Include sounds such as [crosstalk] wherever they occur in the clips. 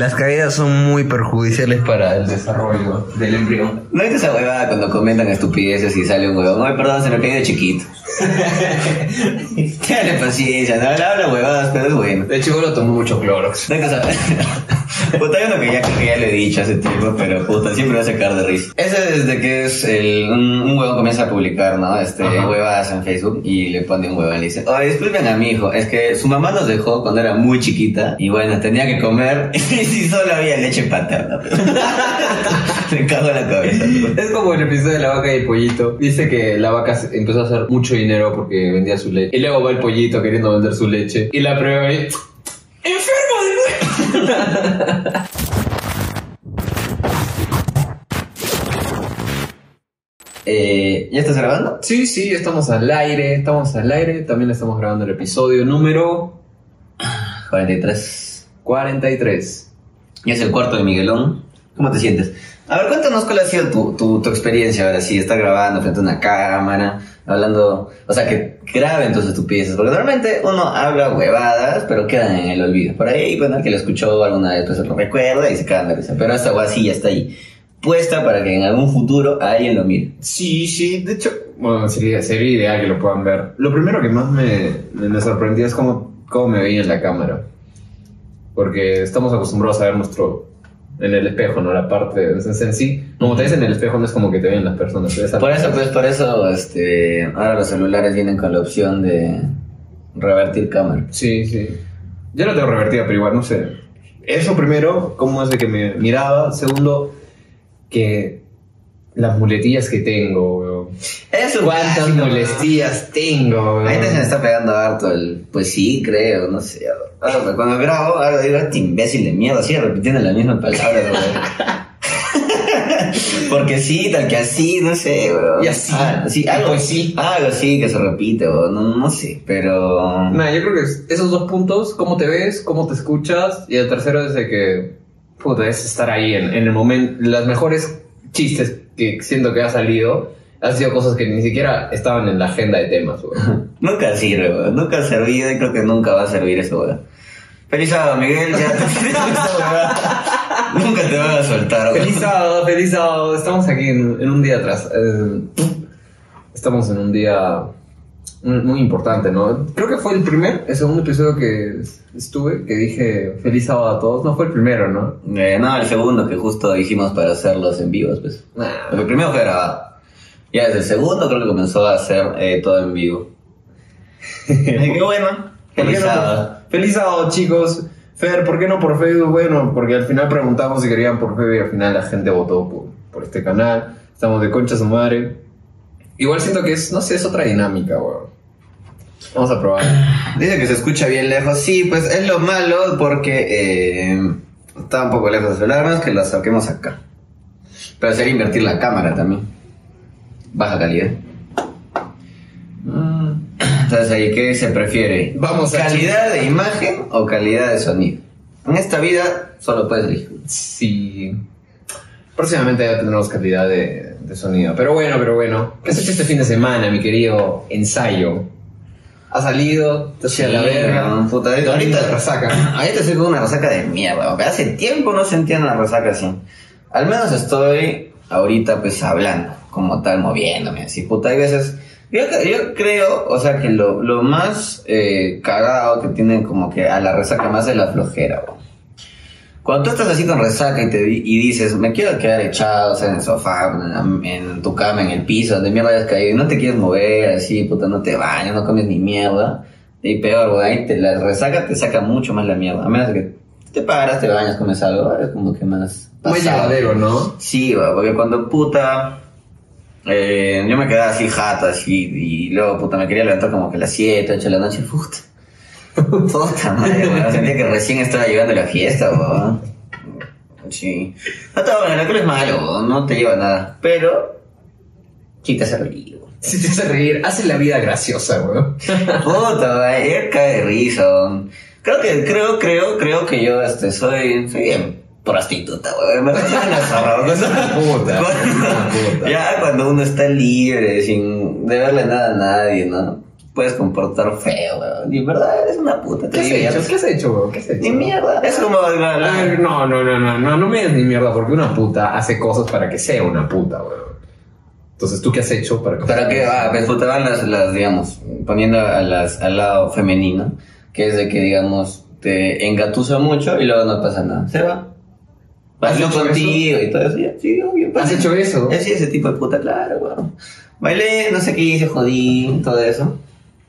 Las caídas son muy perjudiciales para el desarrollo del embrión. ¿No es esa huevada cuando comentan estupideces y sale un huevón? Ay, perdón, se me cayó de chiquito. [laughs] Dale paciencia, no habla huevadas, pero es bueno. De hecho, lo tomó mucho Clorox. No hay saber. Puta, hay uno que ya que ya le he dicho hace tiempo, pero puta, siempre va a sacar de risa. Ese desde que es el, un, un huevón comienza a publicar, ¿no? Este, Ajá. huevadas en Facebook y le pone un huevón y le dice, oye, disculpen a mi hijo, es que su mamá nos dejó cuando era muy chiquita y bueno, tenía que comer [laughs] y si solo había leche paterna. [laughs] Me cago en la cabeza. Es como el episodio de la vaca y el pollito. Dice que la vaca empezó a hacer mucho dinero porque vendía su leche. Y luego va el pollito queriendo vender su leche. Y la prueba y... ¡Enfermo de nuevo! [laughs] [laughs] Eh, ¿Ya estás grabando? Sí, sí, estamos al aire, estamos al aire. También estamos grabando el episodio número 43. 43. Y es el cuarto de Miguelón. ¿Cómo te sientes? A ver, cuéntanos cuál ha sido tu, tu, tu experiencia ahora sí, estar grabando frente a una cámara, hablando, o sea, que graben tus estupideces, porque normalmente uno habla huevadas, pero quedan en el olvido. Por ahí, bueno, el que lo escuchó alguna vez, pues lo recuerda y se de risa, pero esta hueá ya está ahí, puesta para que en algún futuro alguien lo mire. Sí, sí, de hecho, bueno, sería, sería ideal que lo puedan ver. Lo primero que más me, me sorprendió es cómo, cómo me veía en la cámara. Porque estamos acostumbrados a ver nuestro. en el espejo, ¿no? La parte. En, en sí, como te ves en el espejo, no es como que te ven las personas. Por eso, pues, por eso, este, ahora los celulares vienen con la opción de revertir cámara. Sí, sí. Yo lo tengo revertida, pero igual, no sé. Eso primero, cómo es de que me miraba. Segundo, que las muletillas que tengo, weón. Es un ¿Cuántas clásico, muletillas tengo, weón? Gente se me está pegando harto el, pues sí, creo, no sé. Ahora, cuando grabo, ahora digo, este imbécil de mierda, sigue repitiendo la misma palabra, güey. [laughs] Porque sí, tal que así, no sé, güey. Y así. Ah, sí, algo pues sí. Algo así que se repite, güey. No, no sé, pero... Nah, yo creo que es- esos dos puntos, cómo te ves, cómo te escuchas, y el tercero es de que, puta, es estar ahí en, en el momento, las mejores chistes que siento que ha salido, han sido cosas que ni siquiera estaban en la agenda de temas, güey. [laughs] Nunca sirve, güey. Nunca ha servido y creo que nunca va a servir eso, güey. Feliz sábado, Miguel. Ya te [laughs] Nunca te van a soltar, güey. Feliz sábado, feliz sábado, estamos aquí en, en un día atrás. eh, estamos en un día muy importante, ¿no? Creo que fue el primer, el segundo episodio que estuve, que dije feliz sábado a todos, no fue el primero, ¿no? Eh, no, el segundo que justo dijimos para hacerlos en vivos, pues. Nah. El primero fue grabado. Ya desde el segundo creo que comenzó a hacer eh, todo en vivo. [laughs] Qué bueno. ¿Por qué Feliz no sábado. Feliz sábado, chicos. Fer, ¿por qué no por Facebook? Bueno, porque al final preguntamos si querían por Facebook y al final la gente votó por, por este canal. Estamos de concha su madre. Igual siento que es, no sé, es otra dinámica, weón. Vamos a probar. Dice que se escucha bien lejos. Sí, pues es lo malo porque eh, está un poco lejos del celular, que lo saquemos acá. Pero sería invertir la cámara también. Baja calidad. Mm, Entonces ahí, ¿qué se prefiere? Vamos a ¿Calidad de imagen o calidad de sonido? En esta vida solo puedes elegir. Sí. Próximamente ya tendremos calidad de, de sonido. Pero bueno, pero bueno. ¿Qué has hecho este fin de semana, mi querido ensayo? ¿Ha salido? ¿Te a la Sí, verga? puta, Ahorita ahorita- resaca. [clears throat] Ahorita estoy con una resaca de mierda. porque Hace tiempo no sentía una resaca así. Al menos estoy ahorita pues hablando, como tal, moviéndome así. Puta, hay veces... Yo, yo creo, o sea, que lo, lo más eh, cagado que tiene como que a la resaca más es la flojera, weón. Cuando tú estás así con resaca y, te, y dices, me quiero quedar echado, o sea, en el sofá, en, tu cama, en el piso, donde mierda hayas caído, y no te quieres mover, así, puta, no te bañas, no comes ni mierda. Y peor, güey, ahí te, la resaca te saca mucho más la mierda. A menos que te paras, te bañas, comes algo, es como que más... Muy llevadero, ¿no? Sí, güey, porque cuando puta... eh, yo me quedaba así jato, así, y luego puta me quería levantar como que a las 7, 8 de la noche, puta. [laughs] Puta madre, [laughs] weón. Sentía que recién estaba llegando la fiesta, weón. Sí. No todo el alcohol es malo, weón. No te lleva a nada. Pero. Sí te hace reír, weón. Si te hace reír, hace la vida graciosa, weón. [laughs] Puta, weón. cae de risa, weón. Creo que, creo, creo, creo que yo este, soy, soy bien prostituta, weón. Me. Puta, puta. Ya cuando uno está libre, sin deberle nada a nadie, ¿no? Puedes comportar feo, weón. Y en verdad eres una puta. ¿Qué has hecho? ¿Qué has hecho, weón? ¿Qué has hecho? Ni mierda. Es como. Ay, no, no, no, no, no, no me des ni mierda porque una puta hace cosas para que sea una puta, weón. Entonces, ¿tú qué has hecho para que Pero que, ah, pues las, las, digamos, poniendo a las, al lado femenino, que es de que, digamos, te engatusa mucho y luego no pasa nada. Se va. ¿Has Bailó contigo y todo eso. Sí, obvio. ¿Has hecho eso? Sí, ese tipo de puta, claro, weón. Bailé, no sé qué hice, jodí, todo eso.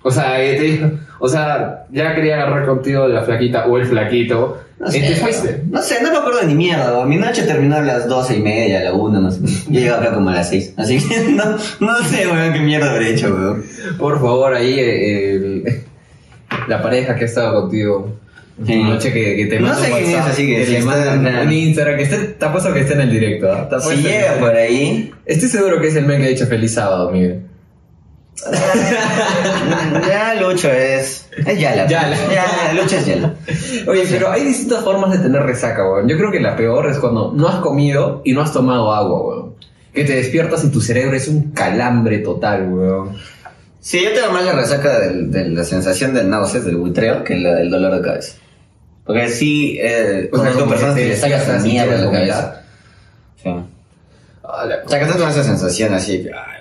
O sea, eh, te dijo, o sea, ya quería agarrar contigo la flaquita o el flaquito. No sé, te fuiste. No sé, no me acuerdo ni mierda. Mi noche terminó a las doce y media, a la una, no sé. Yo llegué acá como a las seis. Así que [laughs] no, no sé, weón, qué mierda habré hecho, weón. Por favor, ahí eh, la pareja que ha estado contigo. Sí. Noche que, que te No sé quién es, así que si le está- manda un Instagram, que esté, te apuesto que esté en el directo. Te Si que llega por ahí, Estoy seguro que es el men que ha dicho feliz sábado, Miguel. [laughs] ya Lucho es. Es Yala. Yala. Ya, Lucho es Yala. Oye, pero hay distintas formas de tener resaca, weón. Yo creo que la peor es cuando no has comido y no has tomado agua, weón. Que te despiertas y tu cerebro es un calambre total, weón. Sí, yo tengo más la resaca del- de, la sensación del náuseas, del buitreo, que la del dolor de cabeza. Porque sí, eh, O sea, como personas que esa y mierda de la vomitar. cabeza. Sí. Ah, la- O sea, que estás con esa sensación así, que, ay, weón,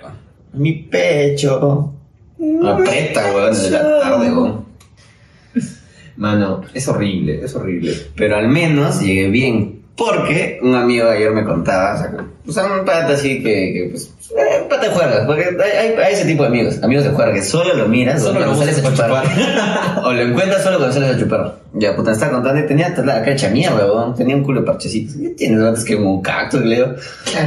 mi pecho. Aprieta, weón, desde la tarde, weón. Mano, es horrible, es horrible. Pero al menos llegué bien. Porque un amigo ayer me contaba, o sea, un pata así que, que pues, de juerga. Porque hay, hay, ese tipo de amigos, amigos de juerga que solo lo miras, Solo cuando lo sales a chupar. [laughs] o lo encuentras solo cuando sales a chupar. Ya, puta, estaba contando tenía hasta la cara hecha mierda, weón. Tenía un culo de parchecitos. ¿Qué tienes antes que un cactus, le digo?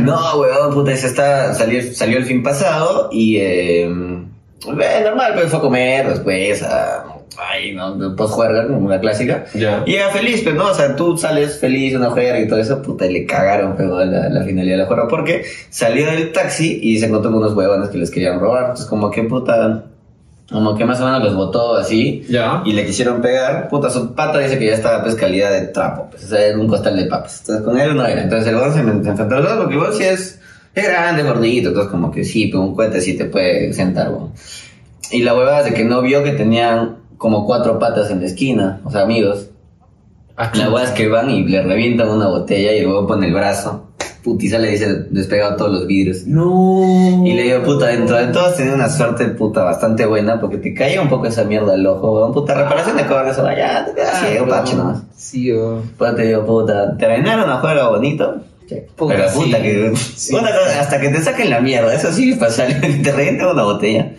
No, weón, puta, ese está, salió, salió el fin pasado y, eh, eh, normal, pues fue a comer después, a, ay, no, post juerga, una clásica. Ya. Y era feliz, pero no, o sea, tú sales feliz, una juega y todo eso, puta, y le cagaron, pero la, la finalidad de la juega, porque salió del taxi y se encontró con unos huevones que les querían robar, entonces como que puta, como que más o menos los botó así, Ya. y le quisieron pegar, puta, su pata dice que ya estaba pues calidad de trapo, pues, o sea, en un costal de papas, entonces con él no era, entonces el huevón se, enfrentó a los dos, porque el sí es, es grande, gordito, entonces como que sí, pero un cohete sí te puede sentar, huevón. Y la huevada es de que no vio que tenían como cuatro patas en la esquina, o sea, amigos. La huevada es que van y le revientan una botella y el huevo pone el brazo. Putiza le dice despegado todos los vidrios. No. Y le digo, puta, dentro de todos tenía una suerte puta bastante buena porque te caía un poco esa mierda al ojo, weón. Puta, reparación de cobre, eso, ya, te quedas ciego, pacho nomás. Sí, weón. Pues te digo, puta, terminaron a juego bonito. Puta, pero puta sí. que. Sí. Una cosa, hasta que te saquen la mierda, eso sí pasa, [laughs] te revientan una botella.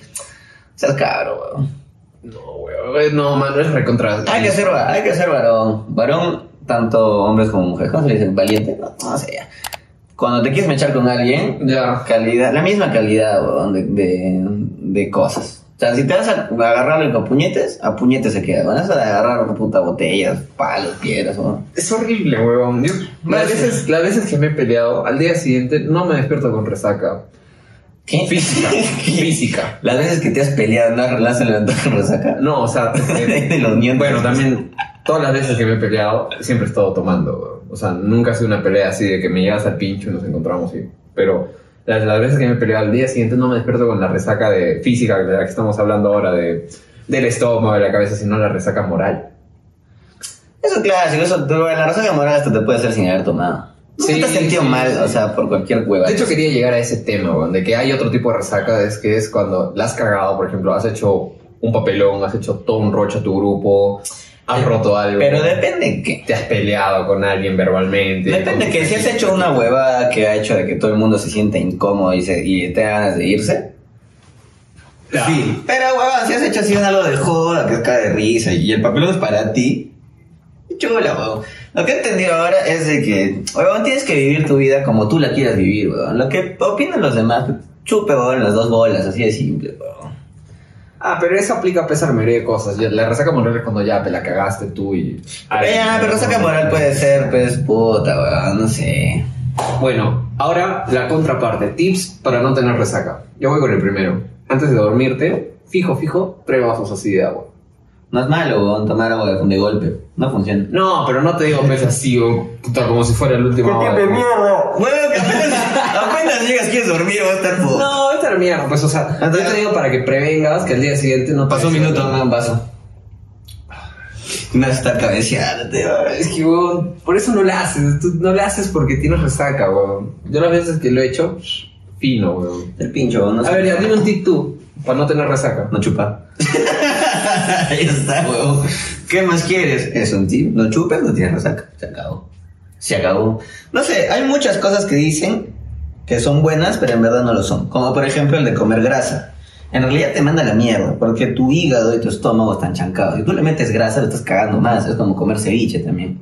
Seas cabro, weón. No, weón. No, mano, es recontra. Hay que ser, hay que ser varón. Varón, tanto hombres como mujeres. ¿Cómo se le dice? Valiente. No, no sé ya. Cuando te quieres mechar con alguien, Ya. calidad, la misma calidad, weón, de, de, de cosas. O sea, si te vas a agarrarle con puñetes, a puñetes se queda. Van a agarrar puta botellas, palos, piedras. Es horrible. Yo, las, veces, las veces que me he peleado, al día siguiente no me despierto con resaca. ¿Qué? Física. [laughs] Física. Las veces que te has peleado, no las has levantado con resaca. No, o sea, [laughs] eh, De los bueno, también todas las veces que me he peleado, siempre he estado tomando. O sea, nunca ha sido una pelea así de que me llegas al pincho y nos encontramos. Y, pero las, las veces que me he peleado al día siguiente no me despierto con la resaca de física de la que estamos hablando ahora, de, del estómago, de la cabeza, sino la resaca moral. Eso es clásico, eso, la resaca moral hasta te puede hacer sin haber tomado. Sí, te has sentido mal, o sea, por cualquier hueva. De hecho, quería llegar a ese tema, weón, de que hay otro tipo de resaca, es que es cuando la has cagado, por ejemplo, has hecho un papelón, has hecho todo un rocho a tu grupo, has roto algo. Pero depende en qué. te has peleado con alguien verbalmente. Depende que si has hecho una huevada que ha hecho de que todo el mundo se sienta incómodo y, se, y te ganas de irse. Sí. Pero huevada, si has hecho así un algo de joda, que es cara de risa y el papelón es para ti. Chula, huevón. Lo que he entendido ahora es de que, huevón, tienes que vivir tu vida como tú la quieras vivir, huevón. Lo que opinan los demás, chupe, huevón, las dos bolas, así de simple, huevón. Ah, pero eso aplica a pesar de cosas. La resaca moral es cuando ya te la cagaste tú y... Ya, pero saca moral puede ser, pues, puta, huevón, no sé. Bueno, ahora la contraparte. Tips para no tener resaca. Yo voy con el primero. Antes de dormirte, fijo, fijo, tres vasos así de agua. No es malo, huevón, tomar agua de, de golpe. No funciona. No, pero no te digo pues [laughs] así, o, puta, como si fuera el último agua. mierda! Huevón, que apenas, apenas llegas, quieres dormir, va a estar puto. No, vete a la mierda, pues, o sea, yo te digo para que prevengas que al día siguiente no te Pasó un minuto, dame un vaso. No está cabeceando, tío. Es que, weón, por eso no lo haces. Tú no lo haces porque tienes resaca, weón. Yo las veces que lo he hecho, fino, weón. El pincho, no A ver, ya dime un tip tú, para no tener resaca. No chupa. [laughs] [laughs] Ahí está, huevón. ¿Qué más quieres? Es un tip. No chupes, no tienes resaca. Se acabó. Se acabó. No sé, hay muchas cosas que dicen que son buenas, pero en verdad no lo son. Como por ejemplo el de comer grasa. En realidad te manda la mierda, porque tu hígado y tu estómago están chancados. Si tú le metes grasa, lo estás cagando más. Es como comer ceviche también.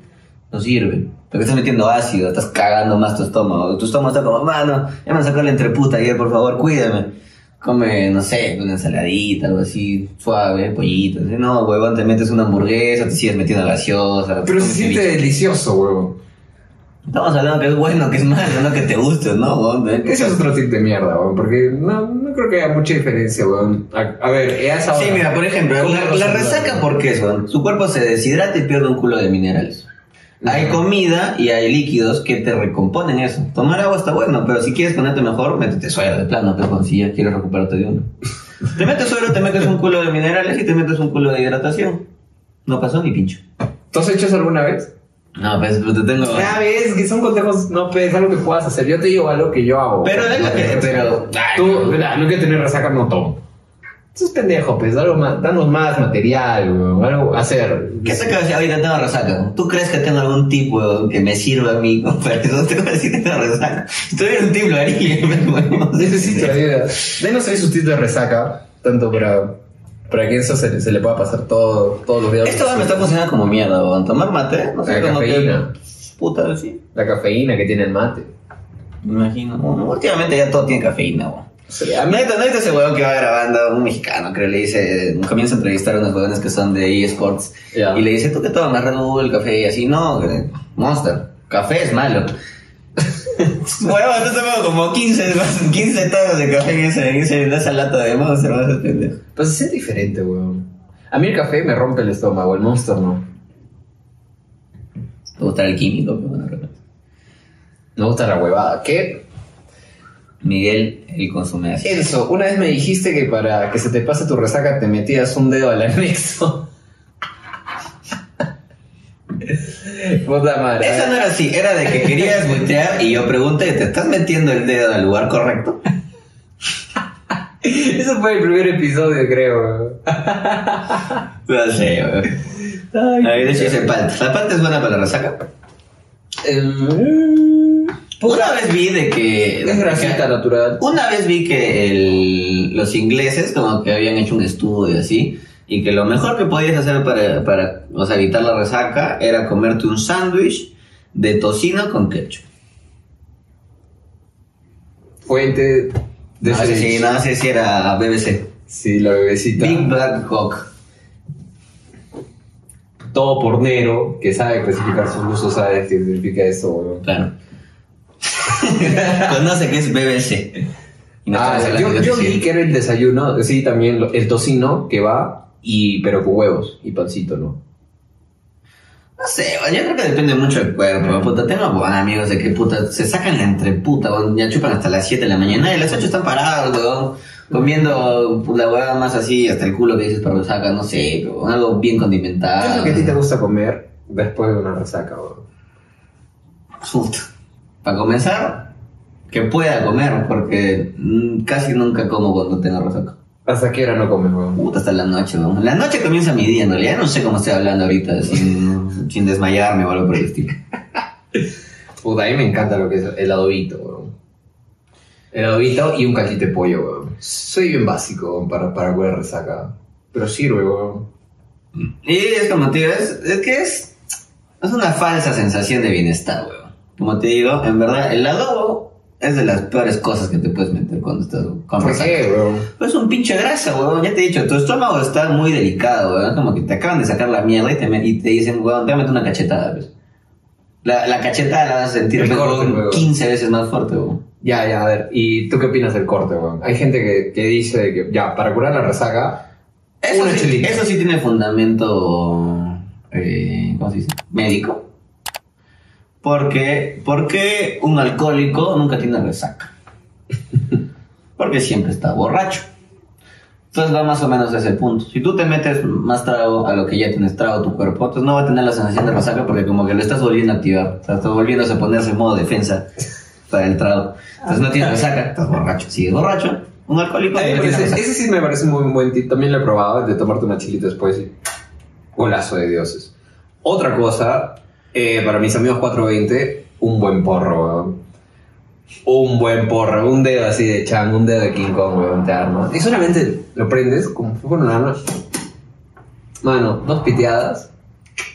No sirve. Porque estás metiendo ácido, estás cagando más tu estómago. Tu estómago está como, mano, ya me sacó la entreputa ayer, por favor, cuídame. Come, no sé, una ensaladita, algo así, suave, pollito. así. No, huevón, te metes una hamburguesa, te sigues metiendo gaseosa. Pero se siente ceviche. delicioso, weón. Estamos hablando que es bueno, que es malo, no que te guste, ¿no, huevón? Ese es otro tip de mierda, weón, porque no, no creo que haya mucha diferencia, weón. A, a ver, es ahora. Sí, mira, por ejemplo, ¿Cómo la, resaca, ¿por qué? Su cuerpo se deshidrata y pierde un culo de minerales. Hay comida y hay líquidos que te recomponen eso. Tomar agua está bueno, pero si quieres ponerte mejor, métete suero de plano, pero si ya quieres recuperarte de uno. [laughs] Te metes suero, te metes un culo de minerales y te metes un culo de hidratación. No pasó ni pincho. ¿Tú has hecho eso alguna vez? No, pues te tengo... Ya ves, que son consejos, no, pues, es algo que puedas hacer. Yo te digo algo que yo hago. Pero lo que- pero- Tú, que tener resaca, no tomo. Eso es pendejo, pues, algo más, danos más material, weón, algo hacer. ¿Qué te acabas de decir? Ahorita tengo resaca. ¿Tú crees que tengo algún tip, weón, que me sirva a mí? Para eso tengo que tengo resaca. Si tuviera un tip, lo haría, [laughs] weón. Necesito ayuda. Denos ahí sus tips de resaca, tanto para, para que eso se, se le pueda pasar todo, todos los días. Esto me está funcionando como mierda, weón. Tomar mate, no sé, La cafeína. que... Puta, sí. La cafeína que tiene el mate. Me imagino. Bueno, últimamente ya todo tiene cafeína, weón. Sí, a mí- mí, ¿no ese weón que va grabando, un mexicano, creo, le dice, comienza a entrevistar a unos weones que son de eSports, y le dice, ¿tú qué tomas Red Bull, café? Y así, no, Monster, café es malo. [laughs] Weón, yo tomo como 15, 15 tazas de café en, ese, en, ese- en esa lata de Monster, vas a pendejo. Pues siente diferente, weón. A mí el café me rompe el estómago, el monster no. Te gusta el químico, pero bueno, realmente. Me gusta la huevada. ¿Qué? Miguel, él consume así. Enzo, una vez me dijiste que para que se te pase tu resaca te metías un dedo al anexo. [laughs] Puta madre. Eso no era así, era de que querías voltear y yo pregunté, ¿te estás metiendo el dedo al lugar correcto? [laughs] Eso fue el primer episodio, creo. [laughs] No sé, weón. De hecho hice palta. ¿La palta es buena para la resaca? Una vez vi de que... es grasita natural. Una vez vi que el- los ingleses como que habían hecho un estudio así y que lo mejor que podías hacer para, para o sea, evitar la resaca era comerte un sándwich de tocino con ketchup. Fuente de No sé, si, no sé si era BBC. Sí, la bebecita. Big Black Cock. Todo pornero que sabe clasificar sus gustos sabe qué significa eso. Claro. [laughs] Conoce que es BBC. Y no Ah, yo, vi que era el desayuno, sí, también lo- el tocino que va, y pero con huevos y pancito, ¿no? No sé, yo creo que depende mucho del cuerpo. Puta, tengo amigos de que puta, se sacan la entreputa, ya chupan hasta las 7 de la mañana y a las 8 están parados, weón, comiendo la hueá más así, hasta el culo que dices para resaca, no sé, pero algo bien ¿Qué es condimentado. lo que a ti te gusta comer después de una resaca, weón? Para comenzar, que pueda comer, porque mm, casi nunca como cuando tengo resaca. ¿Hasta qué hora no comes, weón? Puta, hasta la noche, weón. La noche comienza mi día, en realidad no sé cómo estoy hablando ahorita, sin, [laughs] sin desmayarme o algo por el estilo. Puta, a mí me encanta lo que es el adobito, weón. El adobito y un cachete de pollo, weón. Soy bien básico weón, para, para resaca. Pero sirve, weón. Y es como te digo, es, es que es, es una falsa sensación de bienestar, weón. Como te digo, en verdad, el adobo es de las peores cosas que te puedes meter cuando estás con ¿Por resaca. qué, weón? Pues es un pinche grasa, weón. Ya te he dicho, tu estómago está muy delicado, weón. Como que te acaban de sacar la mierda y te, y te dicen, weón, te voy a meter una cachetada, pues. La, la cachetada la vas a sentir El corte, weón, weón. 15 veces más fuerte, weón. Ya, ya, a ver. ¿Y tú qué opinas del corte, weón? Hay gente que, que dice que, ya, para curar la resaca, Eso Una sí, chelita. eso sí tiene fundamento, eh, ¿cómo se dice? Médico. Porque, porque un alcohólico nunca tiene resaca. ¿Por [laughs] porque siempre está borracho. Entonces va más o menos a ese punto. Si tú te metes más trago a lo que ya tienes trago tu cuerpo, entonces no va a tener la sensación de resaca porque como que lo estás volviendo a activar. O sea, estás volviendo a ponerse en modo defensa para el trago. Entonces no tienes resaca, estás borracho. Sigues borracho, un alcohólico Eh, no ese, ese sí me parece muy buen tip. También lo he probado, de tomarte una chilita después y... Golazo de dioses. Otra cosa, eh, para mis amigos 420, un buen porro, weón. Un buen porro, un dedo así de Chang, un dedo de King Kong, weón, te arma. Y solamente lo prendes como si fuera una arma. Mano, dos piteadas,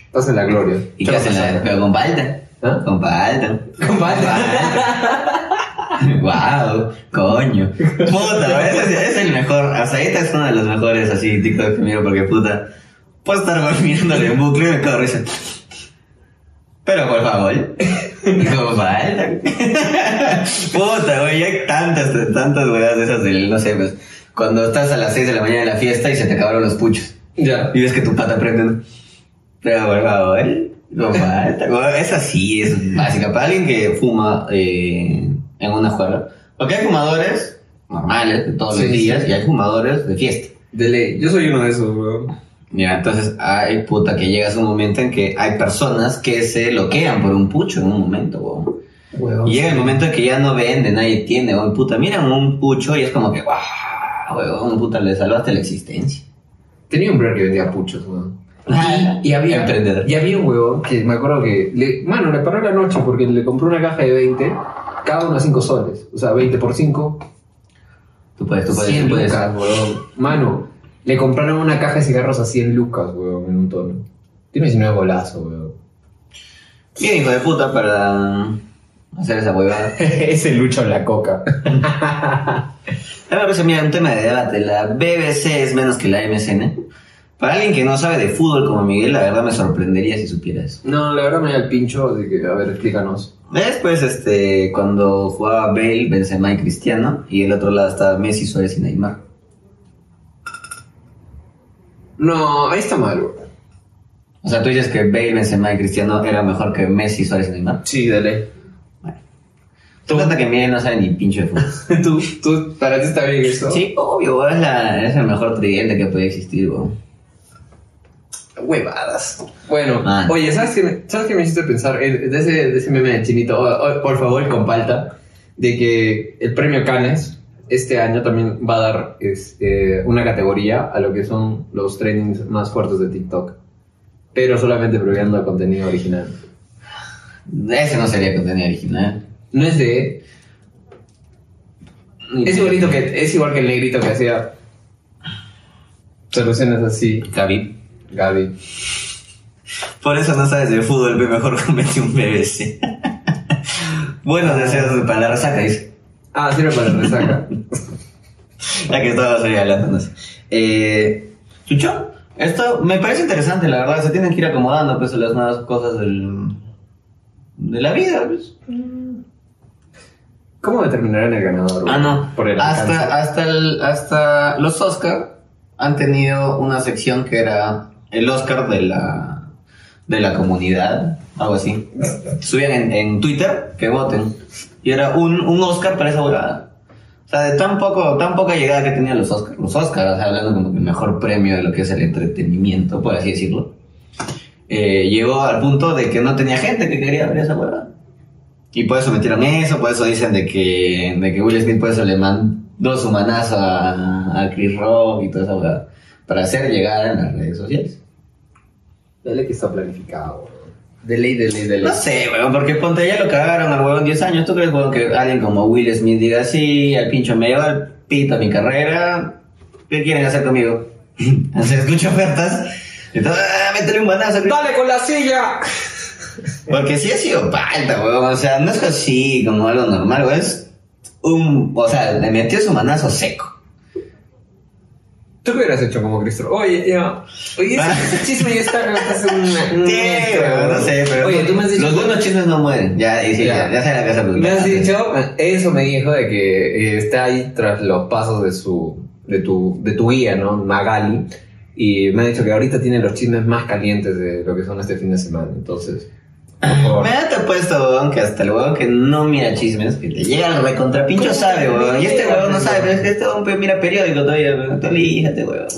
estás en la gloria. ¿Y qué hacen? la- Pero con palta. ¿Ah? Con palta. [laughs] Con palta. wow, coño. Puta, ese es, el mejor. Hasta ahorita es uno de los mejores así TikTok que miro porque puta. Puedo estar mirándole en bucle y me cago risa. Pero por favor. [laughs] Con falta. [laughs] Puta, güey, hay tantas, tantas weas de esas del, no sé, pues. Cuando estás a las 6 de la mañana en la fiesta y se te acabaron los puchos. Ya. Y ves que tu pata prende. ¿no? Pero por favor, no falta. [laughs] Bueno, Esa sí es básica. Para alguien que fuma eh, en una juega. Porque hay fumadores normales de todos Sí, los días sí. y hay fumadores de fiesta. De ley. Yo soy uno de esos, weón. Mira, entonces hay puta que llegas a un momento en que hay personas que se bloquean por un pucho en un momento, weón. Weón. Y llega el momento en que ya no vende, nadie tiene, weón. Puta, miran un pucho y es como que, ¡guau! Weón, puta, le salvaste la existencia. Tenía un brother que vendía puchos, weón. Ah, Y, y había, emprendedor. y había un huevón que me acuerdo que, le, mano, le paró la noche porque le compró una caja de 20, cada uno a 5 soles. O sea, 20 por 5, Tú puedes, tú puedes, 100 tú puedes. lucas. Mano, le compraron una caja de cigarros a 100 lucas, huevón, en un tono. Tiene 19 golazo, huevón. Bien, hijo de puta, para hacer esa huevada. [laughs] Ese lucho en la coca. [laughs] A mí me parece, mira, un tema de debate. La BBC es menos que la MSN. Para alguien que no sabe de fútbol como Miguel, la verdad me sorprendería si supiera eso. No, la verdad me da el pincho de que, a ver, explícanos. Después, este, cuando jugaba Bale, Benzema y Cristiano, y del otro lado estaba Messi, Suárez y Neymar. No, ahí está mal. O sea, tú dices que Bale, Benzema y Cristiano era mejor que Messi, Suárez y Neymar. Sí, dale. Tú cuenta que Miguel no sabe ni pinche de fútbol. [laughs] ¿Tú, tú, para ti está bien eso? Sí, obvio, es, la, es el mejor tridente que puede existir, weón. Huevadas. Bueno, Man. oye, ¿sabes qué, me, ¿sabes qué me hiciste pensar? De ese, de ese meme de chinito, por favor, compalta, de que el premio Cannes este año también va a dar este, una categoría a lo que son los trainings más fuertes de TikTok. Pero solamente premiando contenido original. Ese no sería contenido original. No es de. Es igualito que, es igual que el negrito que hacía soluciones así. Gaby. Gaby. Por eso no sabes de fútbol, ve mejor [laughs] comete un BBC. [laughs] Buenos deseos para la resaca, dice. Ah, sirve para la resaca. [laughs] Ya que estabas ahí hablando. Eh, Chucho, esto me parece interesante, la verdad. Se tienen que ir acomodando pues, a las nuevas cosas del, de la vida. Pues. ¿Cómo determinarán el ganador? Ah, no. Por el hasta, hasta, el- hasta los Oscar han tenido una sección que era el Oscar de la, de la comunidad, algo así. Subían en, en Twitter que voten. Y era un, un Oscar para esa huevada. O sea, de tan, poco, tan poca llegada que tenían los Oscars. Los Oscars, o sea, hablando como que mejor premio de lo que es el entretenimiento, por así decirlo. eh, llegó al punto de que no tenía gente que quería ver esa huevada. Y por eso metieron eso, por eso dicen de que, de que Will Smith por eso le mandó su manazo a, a Chris Rock y toda esa huevada. Para hacer llegar en las redes sociales. Dale que está planificado. De ley, de ley, de ley. No sé, weón, porque ponte ya lo cagaron al huevón 10 años. ¿Tú crees, weón, que alguien como Will Smith diga así, al pincho me lleva al pito mi carrera? ¿Qué quieren hacer conmigo? [laughs] Hacer escucho ofertas. Entonces, ah, métele un manazo. ¡Dale con la silla! Porque sí ha sido palta, weón. O sea, no es así como algo normal, weón. Es un. O sea, le metió su manazo seco. ¿Tú qué hubieras hecho como Cristo? Oye, ya. Oye, ese, [laughs] ese chisme ya está. Sí, no sé, pero. Oye, tú me has dicho. Los buenos chismes no mueren. Ya, y sí, ya, Ya. se la casa. Me has dicho, eso me dijo de que eh, está ahí tras los pasos de su, de tu, de tu guía, ¿no? Magali. Y me ha dicho que ahorita tiene los chismes más calientes de lo que son este fin de semana. Entonces. Me da te puesto, weón, que hasta el weón que no mira chismes, que te llega el recontrapincho ¿Cómo sabe, weón. Y este weón no sabe, pero es que este weón pues, mira periódico todavía, weón. Tú elíjate, weón.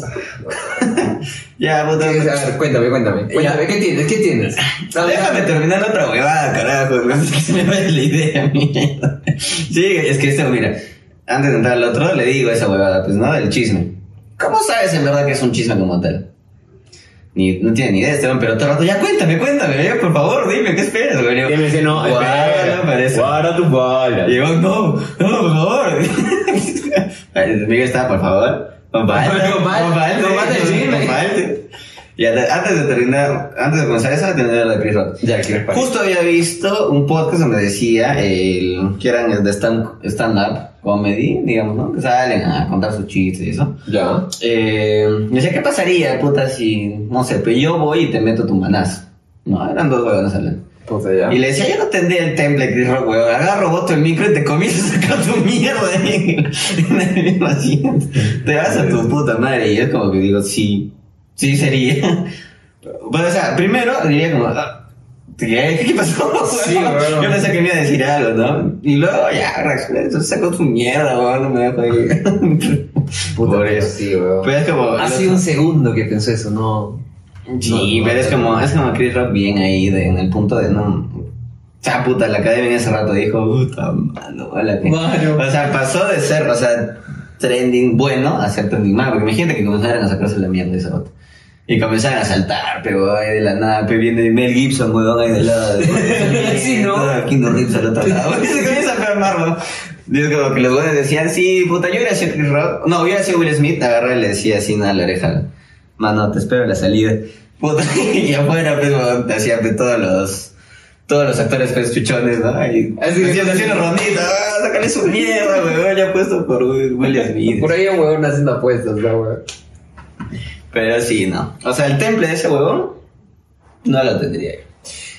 ya, puta. A ver, cuéntame, cuéntame. Cuéntame, ¿qué tienes? ¿Qué tienes? [laughs] Déjame terminar otra huevada, carajo. weón. Es que se me va la idea, [laughs] mierda. Sí, es que este, mira, antes de entrar al otro, le digo esa huevada, pues, ¿no? Del chisme. ¿Cómo sabes en verdad que es un chisme como tal? Ni, no tiene ni idea este hombre, pero todo el rato, ya cuéntame, cuéntame, por favor, dime, ¿qué esperas, güey? Y me dice, no, para eso. guarda tu bala. Y yo, no, no, por favor. [laughs] Miguel está, por favor. Comparte, Comparte, comparte, comparte el chisme. Y ante- antes de terminar, antes de comenzar esa, tener la de Chris Rock. Ya, ¿quieres para Justo había visto un podcast donde decía el, que eran de stand- stand-up comedy, digamos, ¿no? Que salen a contar sus chistes y eso. Ya. Eh, decía, ¿qué pasaría, puta, si, no sé, pues yo voy y te meto tu manazo? No, eran dos huevones hablando. Puta, ya. Y le decía, yo no tendría el temple, Chris Rock, weón. Agarro, boto el micro y te comienzas a sacar tu mierda el, en el mismo asiento. Te vas a tu puta madre. Y es como que digo, sí, sí sería. Bueno, o sea, primero diría como, ah, ¿qué, ¿qué pasó? [laughs] Sí, weón. Yo pensé que me iba a decir algo, ¿no? Y luego ya, reaccioné, entonces saco tu mierda, weón, no me dejo ahí. [laughs] Puta, Por eso. sí, weón. Pero es como... Ha sido un segundo que pensó eso, no. Sí, No, no, pero es no. como, es como Chris Rock bien ahí, de- en el punto de no. O sea, puta, la academia en ese rato dijo, puta, mano, a la que- Mano. O sea, pasó de ser, o sea, trending bueno a ser trending malo, porque imagínate que comenzaran a sacarse la mierda de ese rato. Y comenzaron a saltar, pero ahí de la nada, pero viene Mel Gibson, weón, ahí del lado de... [laughs] Sí, ¿no? King Reeves al otro lado. [laughs] Y se comienza a enfermar, ¿no? Y es como que los güeyes decían, sí, puta, yo hubiera sido Chris Rock. No, hubiera sido Will Smith, agarré y le decía así nada la oreja. Mano, te espero en la salida. Puta, [laughs] y afuera, pues, weón, te hacían pues, todos los... Todos los actores pues chuchones, ¿no? Y Así que- haciendo haciendo rondita, ah, sácale su mierda, weón, ya puesto por Will Smith. Por ahí un huevón haciendo apuestas, ¿no, weón? Pero sí, no. O sea, el temple de ese huevón no lo tendría yo.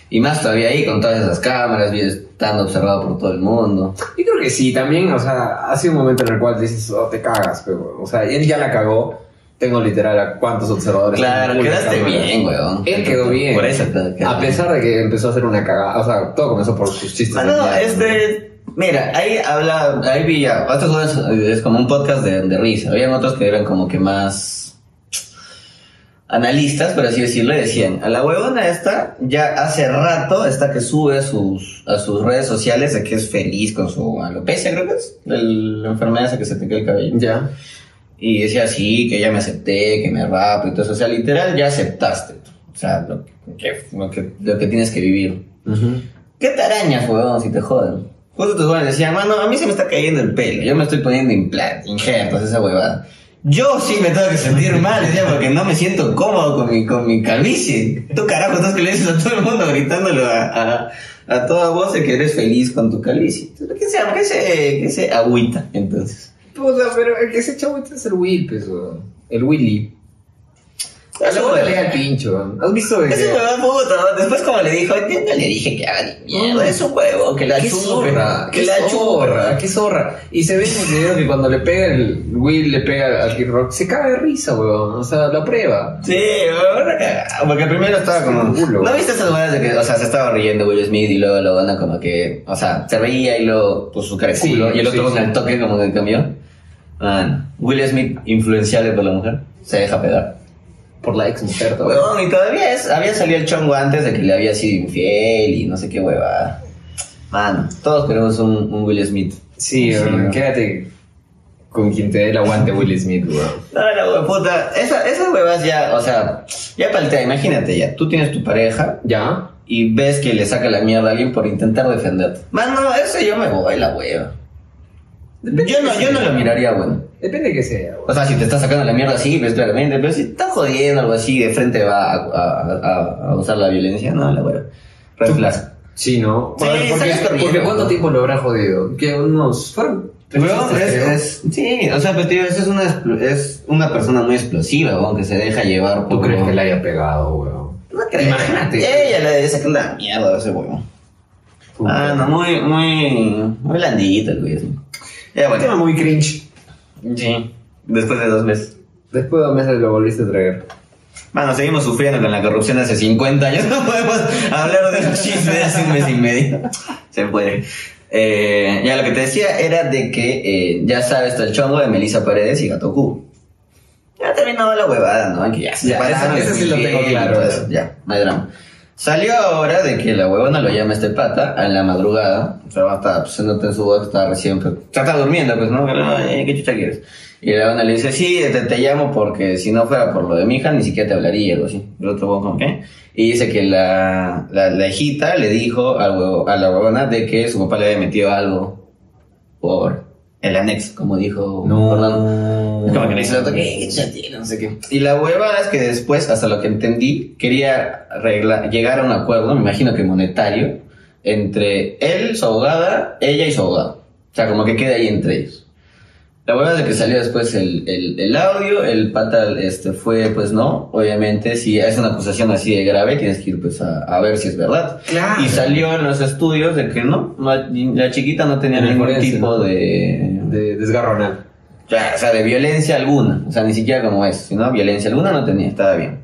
Y más todavía ahí con todas esas cámaras, bien estando observado por todo el mundo. Yo creo que sí, también, o sea, ha sido un momento en el cual dices, oh, te cagas, pero, o sea, él ya la cagó. Tengo literal a cuántos observadores. Claro, quedaste bien, weón. Él quedó bien. Por eso A pesar de que empezó a hacer una cagada, o sea, todo comenzó por sus chistes. Ah, no, este. Mira, ahí habla, ahí vi ya. Otros juegos es como un podcast de, de risa. Habían otros que eran como que más analistas, por así decirlo, decían, a la huevona esta ya hace rato está que sube a sus, a sus redes sociales de que es feliz con su alopecia, creo que es, la enfermedad esa que se te cae el cabello. Ya. Y decía así, que ya me acepté, que me rapo y todo eso. O sea, literal, ya aceptaste. O sea, lo que, lo que, lo que tienes que vivir. ¿Qué te arañas, weón, si te joden? Justo tus jóvenes decían, mano, a mí se me está cayendo el pelo. Yo me estoy poniendo implantes, injertos, esa huevada. Yo sí me tengo que sentir mal, decía, porque no me siento cómodo con mi, con mi calvicie. Tú carajo, estás que le dices a todo el mundo gritándolo a, a, a toda voz de que eres feliz con tu calvicie. Entonces, ¿Qué se, qué se, qué se agüita, entonces? Puta, pero el que se echó ahorita es el Will, pues. El Willy. La huevón. le el pincho. ¿Has visto Ese que- huevón puto, después como le dijo, no le dije que haga ni mierda, es un huevo, que la churra, que la churra. qué zorra. Y se ve en el video que cuando le pega el Will, le pega al Kid Rock, se caga de risa, weón. O sea, lo prueba. Sí, cagada, porque primero estaba como... Culo. ¿No viste esas huevas de que, o sea, se estaba riendo Will Smith y luego lo anda como que, o sea, se reía y luego puso su cara de culo y el otro con el toque como que cambió? Will Smith, influenciable por la mujer, se deja pegar. Por la ex mujer, y todavía es, había salido el chongo antes de que le había sido infiel y no sé qué huevada. Mano, todos queremos un, un Will Smith. Sí, Sí, ¿no? quédate con quien te dé el aguante Will Smith, weón. No, no, hue- puta, esa, esas huevas ya, o sea, ya paltea, imagínate ya, tú tienes tu pareja ¿Ya? y ves que le saca la mierda a alguien por intentar defenderte. Mano, eso yo me voy la hueva. Yo no, yo no lo miraría bueno. Depende de que sea, weón. O sea, si te está sacando la mierda así, ves claramente, pero si está jodiendo algo así, de frente va a, a- a- a usar la violencia, no, la flag. Sí, ¿no? Sí, porque, corriendo, porque ¿cuánto weón. tiempo lo habrá jodido? Que unos... Fueron... Weón, meses, es, sí, o sea, pero tío, es una, es una persona muy explosiva, weón, que se deja llevar por... ¿Tú crees que le haya pegado, weón? No creo. Imagínate. Ella le debe sacar la mierda a ese huevón. Ah, no, muy, muy, muy blandito el güey. Ya, Un tema bueno. muy cringe. Sí. Después de dos meses. Después de dos meses lo volviste a traer. Bueno, seguimos sufriendo con la corrupción de hace 50 años. [laughs] No podemos hablar de los chismes de hace un mes y medio. Se puede. Eh, ya lo que te decía era de que eh, ya sabes todo el chongo de Melissa Paredes y Gato Cubo. Ya terminó la huevada, ¿no? Que ya se Ya, ese sí lo tengo claro, eso. eso. Ya, no hay drama. Salió ahora de que la huevona lo llama este pata a la madrugada. O sea, estaba se nota en su que estaba recién. pues, estaba durmiendo, pues, ¿no? ¿Qué chucha quieres? Y la huevona le dice, sí, te, te llamo porque si no fuera por lo de mi hija, ni siquiera te hablaría, algo así. El otro huevón, ¿con qué? Y dice que la, la, la hijita le dijo al huevo- a la huevona de que su papá le había metido algo por el anexo, como dijo Fernando. Es como que le dice el otro. No sé qué. Y la huevada es que después, hasta lo que entendí, quería arreglar- llegar a un acuerdo, me imagino que monetario, entre él, su abogada, ella y su abogado. O sea, como que queda ahí entre ellos. La huevada es de que salió después el, el, el audio, el pata este, fue, pues no, obviamente, si es una acusación así de grave, tienes que ir pues a, a ver si es verdad. Claro. Y salió en los estudios de que no, la chiquita no tenía ningún tipo ¿no? de, De desgarro anal. ya, o sea, de violencia alguna. O sea, ni siquiera como es, sino violencia alguna no tenía, estaba bien.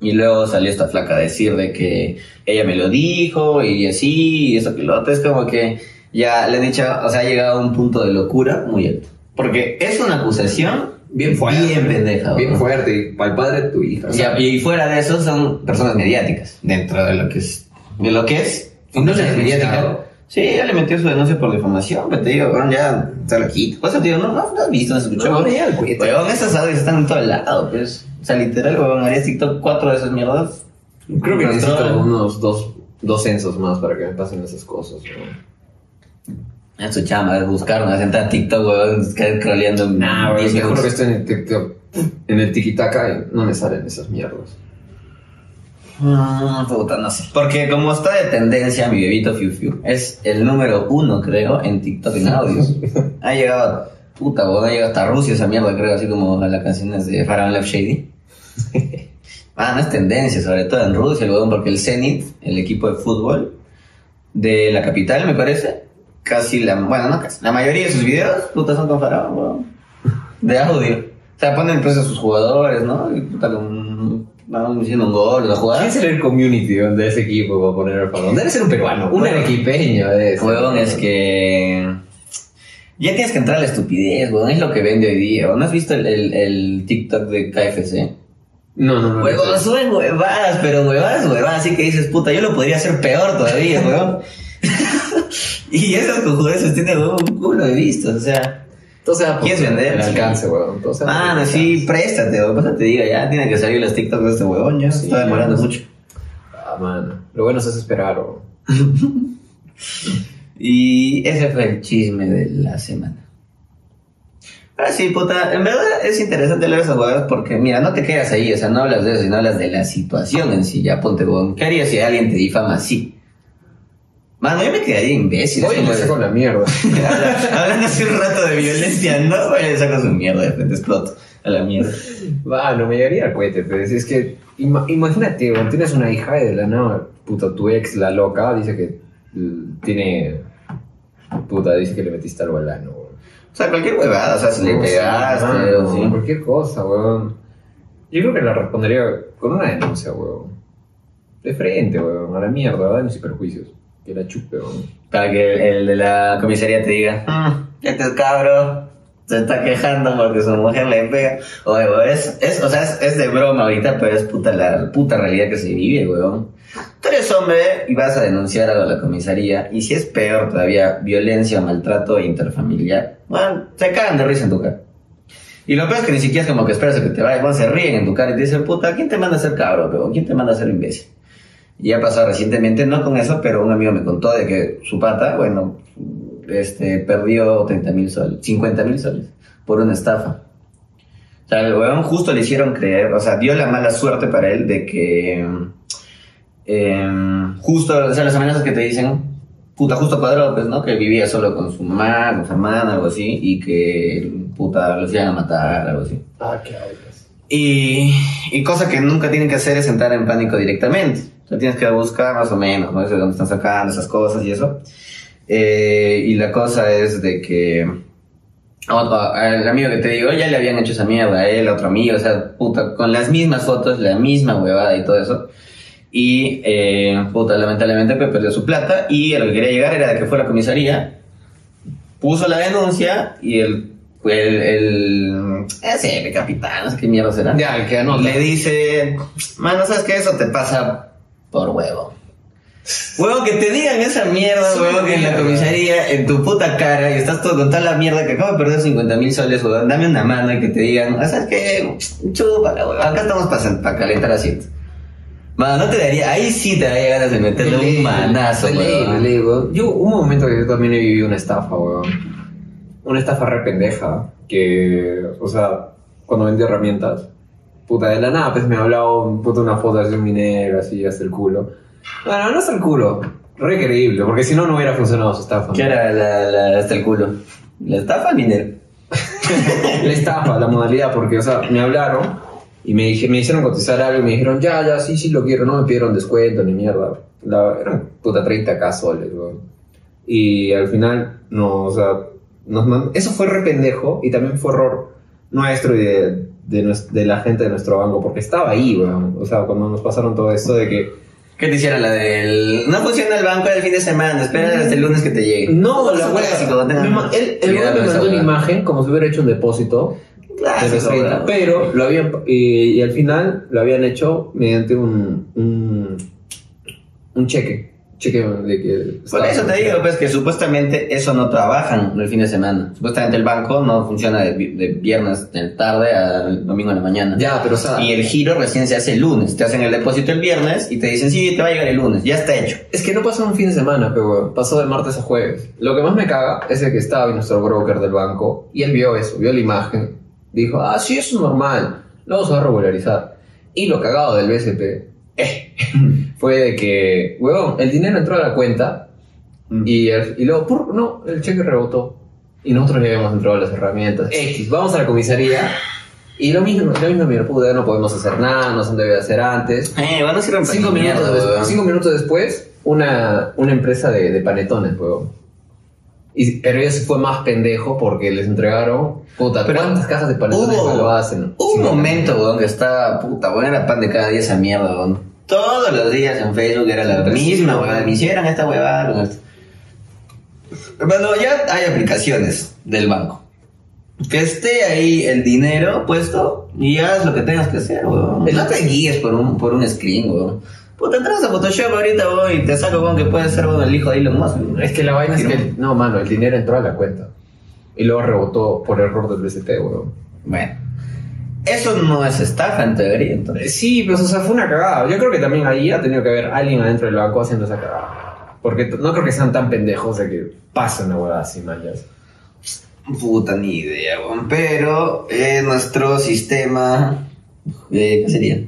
Y luego salió esta flaca a decir de que ella me lo dijo y así, y eso que lo otro. Es como que ya le han dicho, o sea, ha llegado a un punto de locura muy alto. Porque es una acusación Bien fuerte. bien pendeja. Bien fuerte. Y para el padre de tu hija. O sea, y fuera de eso son personas mediáticas dentro de lo que es. De lo que es. ¿Y no le es has mediática. Sí, ya le metió su denuncia por difamación, pero te digo, weón, ya se lo quito. Pues te digo, no, no, no has visto, no has escuchado. No, ya. Weón, esos audios están en todo lado, pues. O sea, literal, weón, harías TikTok cuatro de esas mierdas. Creo que necesito unos dos, dos censos más para que me pasen esas cosas. ¿no? En su chama, es buscar, una a TikTok, weón, caer croleando Nah, güey, 10 te juro que estoy en el TikTok, en el tiki-taka no me salen esas mierdas. Mm, puta, no sé. Porque como está de tendencia mi bebito Fiu Fiu, es el número uno, creo, en TikTok en audios. [laughs] ha llegado, puta, weón, ha llegado hasta Rusia esa mierda, creo, así como a las canciones de Pharaoh Love Shady. [laughs] ah, no es tendencia, sobre todo en Rusia, weón, porque el Zenit, el equipo de fútbol de la capital, me parece, casi la, bueno, no casi, la mayoría de sus videos, puta, son con Pharaoh, weón. De audio. O sea, ponen pues a sus jugadores, ¿no? Y puta, con, van diciendo un gol, una jugada. ¿Quién será el community de ese equipo para poner el balón? Debe ser un peruano, un arequipeño de ese. Huevón, es que. Ya tienes que entrar a la estupidez, huevón. Es lo que vende hoy día. ¿No has visto el, el, el TikTok de KFC? No, no, no. Huevón, no. suben huevadas, pero huevadas, huevadas. Así que dices, puta, yo lo podría hacer peor todavía, [laughs] huevón. [laughs] y esos cojudeces tienen un culo de vistas, o sea. Entonces, ¿Quieres vender? El alcance, weón. Entonces, Mano, sí, préstate, huevón. Pues te diga, ya tienen que salir los TikToks de este huevón, ya. Sí, está demorando mucho. Ah, mano. Lo bueno es esperar, weón. [laughs] Y ese fue el chisme de la semana. Ahora sí, puta, en verdad es interesante leer esas huevadas porque, mira, no te quedas ahí, o sea, no hablas de eso, sino hablas de la situación en sí, ya ponte, huevón. ¿Qué harías si alguien te difama así? Mano, yo me quedaría imbécil. Hoy de- con la mierda. [laughs] Hablando hace un rato de violencia, no, vaya, le saco su mierda, de frente exploto a la mierda. Mano, me llegaría al cohete, pero es que, ima- imagínate, tienes una hija y de la nada, puta, tu ex, la loca, dice que tiene, puta, dice que le metiste algo al ano, weón. O sea, cualquier huevada, o sea, si le pegaste, mano, o sí. cualquier cosa, weón. Yo creo que la respondería con una denuncia, weón. De frente, weón, a la mierda, daños y perjuicios. Que la chupe, weón. Para que el, el de la comisaría te diga, "Mm, este cabro se está quejando porque su mujer le pega. Oye, es, es, o sea, es, es de broma ahorita, pero es puta la puta realidad que se vive, weón. Tú eres hombre y vas a denunciar a la comisaría, y si es peor todavía, violencia maltrato interfamiliar, bueno, se cagan de risa en tu cara. Y lo peor es que ni siquiera es como que esperas a que te vaya, bueno, se ríen en tu cara y te dicen, puta, ¿quién te manda a ser cabro, weón? ¿Quién te manda a ser imbécil? Y ha pasado recientemente, no con eso, pero un amigo me contó de que su pata, bueno, este, perdió 30 mil soles, 50 mil soles por una estafa. O sea, el weón justo le hicieron creer, o sea, dio la mala suerte para él de que, em, justo, o sea, las amenazas que te dicen, puta, justo cuadrado, pues, ¿no? Que vivía solo con su mamá, con su hermana, algo así, y que, puta, los iban a matar, algo así. Ah, qué. Y, y cosa que nunca tienen que hacer es entrar en pánico directamente. Sea, tienes que buscar más o menos, ¿no? De dónde están sacando esas cosas y eso. Eh, y la cosa es de que al amigo que te digo, ya le habían hecho esa mierda a él, a otro amigo, o sea, puta, con las mismas fotos, la misma huevada y todo eso. Y, eh, puta, lamentablemente pues, perdió su plata y a lo que quería llegar era de que fue a la comisaría, puso la denuncia y el, el, el ese, el capitán, no sé qué mierda será. Ya, el que anota. Le dice, mano, ¿sabes qué? Eso te pasa por huevo. Huevo, que te digan esa mierda, huevo, que en la comisaría, en tu puta cara, y estás todo con toda la mierda que acabo de perder 50 mil soles, huevón, dame una mano y que te digan, "Ah, ¿sabes qué? Chúpala, huevón, acá estamos para calentar asientos. Mano, no te daría, ahí sí te daría ganas de meterle un manazo, huevón. weón. Yo, un momento que yo también he vivido una estafa, weón. Una estafa re pendeja. Que, o sea, cuando vendí herramientas, puta, de la nada, pues me hablaba puta una foto así de un minero, así, hasta el culo. Bueno, no hasta el culo. Re creíble, porque si no, no hubiera funcionado su estafa. ¿Qué era la, la, hasta el culo? ¿La estafa, minero? [laughs] la estafa, la modalidad, porque, o sea, me hablaron y me, dije, me hicieron cotizar algo y me dijeron, ya, ya, sí, sí lo quiero, no me pidieron descuento ni mierda. La, eran puta 30k soles, weón. Y al final, no, o sea, nos mand- eso fue re pendejo y también fue error nuestro y de, de, de la gente de nuestro banco, porque estaba ahí, weón. O sea, cuando nos pasaron todo esto de que ¿Qué te hicieron la del... No funciona el banco del fin de semana, espera hasta el lunes que te llegue. No, la wea. clásico, no ma- Él, el weón me mandó una imagen como si hubiera hecho un depósito de Clásico, los 30, weón. pero lo habían y, y al final lo habían hecho mediante un un, un cheque, cheque de que Por eso te digo, pues, que supuestamente eso no trabajan el fin de semana. Supuestamente el banco no funciona de, de viernes de tarde a domingo en la mañana. ya, pero o sea, Y el giro recién se hace el lunes. Te hacen el depósito el viernes y te dicen, sí, te va a llegar el lunes. Ya está hecho. es que no pasó un fin de semana, pero pasó de martes a jueves. Lo que más me caga es el que estaba ahí nuestro broker del banco y él vio eso, vio la imagen, dijo, ah, sí, eso es normal, lo vamos a regularizar. Y lo cagado del BSP eh, [laughs] fue de que, huevón, el dinero entró a la cuenta Y, el- y luego, ¡pur! no, el cheque rebotó. Y nosotros ya habíamos entrado a las herramientas. X, vamos a la comisaría. Y lo mismo, lo mismo, mira, puta, no podemos hacer nada, no se debe hacer antes. Eh, bueno, sirven para Cinco minutos, cinco minutos después, una, una empresa de, de panetones, huevón. Y, pero ese fue más pendejo porque les entregaron, puta, Pero ¿cuántas cajas de panetones hubo- lo hacen? Hubo un momento, weón, que estaba, puta, weón, era pan de cada día esa mierda, weón. Todos los días en Facebook era la Sí, misma, weón. weón. Me hicieron esta huevada esto. Hermano, ya hay aplicaciones del banco. Que esté ahí el dinero puesto y haz lo que tengas que hacer, weón. No te guíes por un, por un screen, weón. Puta, entras a Photoshop ahorita, weón, y te saco, weón, que puede ser, weón, el hijo de Elon Musk. Es que la vaina es que, no, mano, el dinero entró a la cuenta. Y luego rebotó por error del BCT, weón. Bueno. Eso no es estafa en teoría, entonces. Sí, pues, o sea, fue una cagada. Yo creo que también ahí ha tenido que haber alguien adentro del banco haciendo esa cagada. Porque no creo que sean tan pendejos de que pasen una huevada así, man. Puta, ni idea, weón. Pero eh, nuestro sistema. Eh, ¿Qué sería?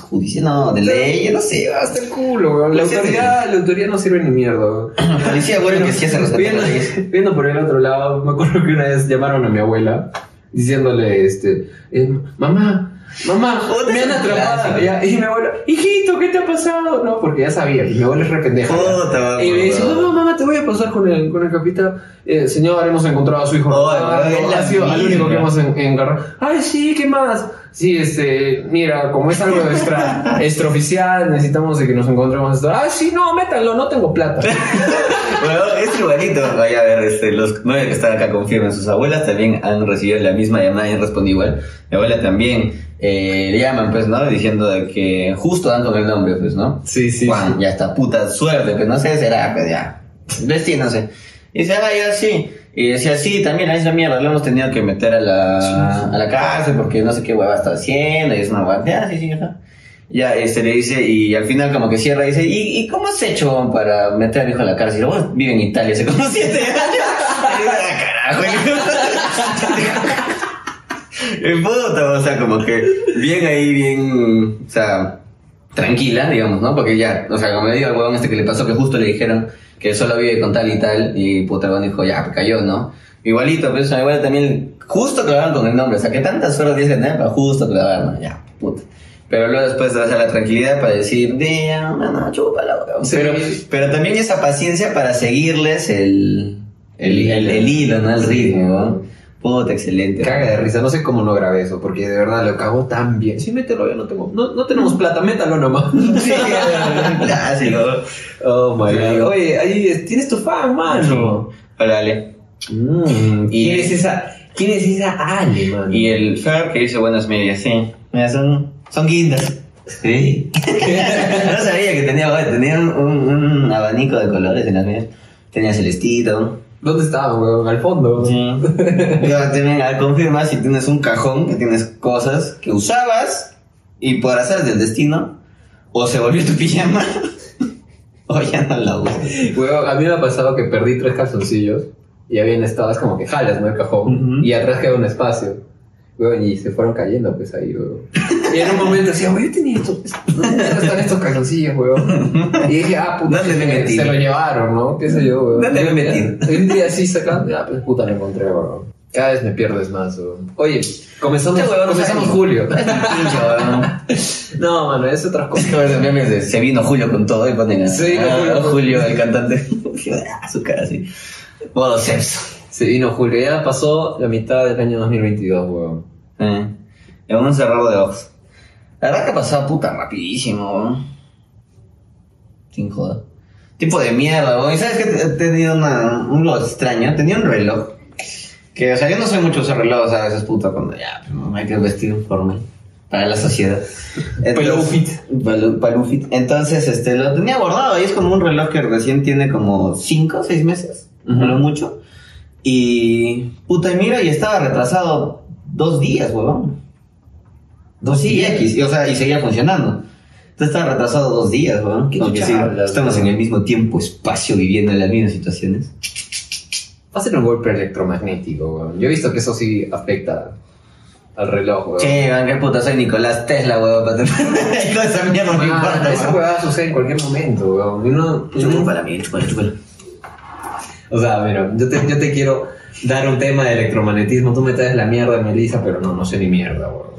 Judicial, no, de ley, no sé. Hasta el culo, weón. La sí, autoridad, la autoridad no sirve ni mierda, weón. [clears throat] Policía, bueno, que sí hace viendo, viendo por el otro lado, me acuerdo que una vez llamaron a mi abuela diciéndole, este, eh, mamá, mamá, me han atrapado. Ya, y mi abuela, hijito, ¿qué te ha pasado? No, porque ya sabía, mi abuela es re pendeja. Puta, Y me dice, weón. mamá, mamá, te voy a pasar con el, con el capitán. Eh, señor, hemos encontrado a su hijo. Ah, no, ha sido al único que hemos en- engarrado. Ay, sí, ¿qué más? Sí, este, mira, como es algo extra, [laughs] extraoficial, necesitamos de que nos encontremos esto. Ah, sí, no, métanlo, no tengo plata. [laughs] Bueno, es igualito. Vaya a ver, este, los nueve que están acá confirman. Sus abuelas también han recibido la misma llamada y han respondido igual. Mi abuela también eh, le llaman, pues, ¿no? Diciendo de que justo dan con el nombre, pues, ¿no? Sí, sí, Juan, ya está puta suerte, pues no sé, será, pues ya. Destino, no sé. Y dice, ah, ya sí. Y decía, sí, también la misma mierda, lo hemos tenido que meter a la, a la cárcel porque no sé qué hueva está haciendo, y es una hueva, ya, sí, sí, ajá. Ya, este le dice, y al final como que cierra y dice, ¿y, y cómo has hecho para meter a mi hijo a la cárcel? Vos vive en Italia hace como siete años. [laughs] Y digo, "Ah, carajo. [laughs] En puta, o sea, como que bien ahí, bien, o sea, tranquila, digamos, ¿no? Porque ya, o sea, como le digo al huevón este que le pasó que justo le dijeron que solo vive con tal y tal, y puta, el dijo, ya, cayó, ¿no? Igualito, pero eso igual también, justo clavaron con el nombre, o sea, que tantas horas tienes que tener para justo clavar, ¿no? Ya, puta. Pero luego después te vas a la tranquilidad para decir, ya, mano, chúpala, huevón. Sí. Pero, pero también esa paciencia para seguirles el, El, el, el hilo, ¿no? El ritmo, ¿no? Puta, excelente. Caga de risa, no sé cómo no grabé eso, porque de verdad lo cago tan bien. Sí, mételo, ya no tengo, no, no tenemos plata, métalo nomás. [laughs] Sí, [laughs] [laughs] clásico. Oh my Sí. god. Oye, ahí tienes tu fan, mano. Hola, Ale. Mm, Y- ¿Quién es esa? ¿Quién es esa Ale, mano? Y el Fer que dice buenas medias, sí. Mira, son, son guindas. Sí. no sabía que tenía, tenía un, un- un abanico de colores en las medias. Tenía celestito. ¿Dónde estaba, weón? Al fondo. Sí. Yo también confirma si tienes un cajón que tienes cosas que usabas y por hacer del destino, o se volvió tu pijama, [laughs] o ya no la usas. Weón, a mí me ha pasado que perdí tres calzoncillos y habían estado, es como que jalas, ¿no? El cajón. Y atrás queda un espacio. Weón, y se fueron cayendo, pues ahí, weón. Y en un momento decía, weón, yo tenía esto. ¿Dónde están estos calzoncillos, weón? Y dije, ah, puta, ¿Dónde me metí? se lo llevaron, ¿no? ¿Qué sé yo, weón? ¿Dónde me metí? y un día así sacando, ah, pues puta, lo encontré, weón. Cada vez me pierdes más, weón. Oye, comenzamos, Este comenzamos julio. No es tan pinche, weón. No, mano, es otra cosa. Es como esos memes de se vino Julio con todo y ponen a Sí, a Julio. Julio, el cantante. [laughs] Ah, Su cara así. Modo sexo. Se vino julio, ya pasó la mitad del año 2022, weón. Eh, en un cerrado de ojos. La verdad que ha pasado puta rapidísimo, weón. Sin joda. Tipo de mierda, weón. ¿Y sabes que he tenido una, un lo extraño? Tenía un reloj. Que, o sea, yo no soy mucho usar reloj, a veces puta cuando ya, pues, no hay que vestir formal para la sociedad. Palufit. Palu- Palufit. Entonces, este, lo tenía guardado y es como un reloj que recién tiene como 5 o 6 meses, no mucho. Y, puta, y mira, y estaba retrasado dos días, huevón. Dos días, y, o sea, y seguía funcionando. Entonces estaba retrasado dos días, weón. ¿Qué Aunque sí, hablas, estamos en el mismo tiempo, espacio, viviendo en las mismas situaciones. Va a ser un golpe electromagnético, weón. Yo he visto que eso sí afecta al reloj, weón. Che, man, qué puta, soy Nicolás Tesla, weón, para [laughs] esa mierda no me Ah, importa, esa weá sucede en cualquier momento, weón. Y uno- Chúpala, mira, chúpala, chúpala. O sea, mira, yo te, yo te quiero dar un tema de electromagnetismo. Tú me traes la mierda, Melissa, pero no, no sé ni mierda, weón.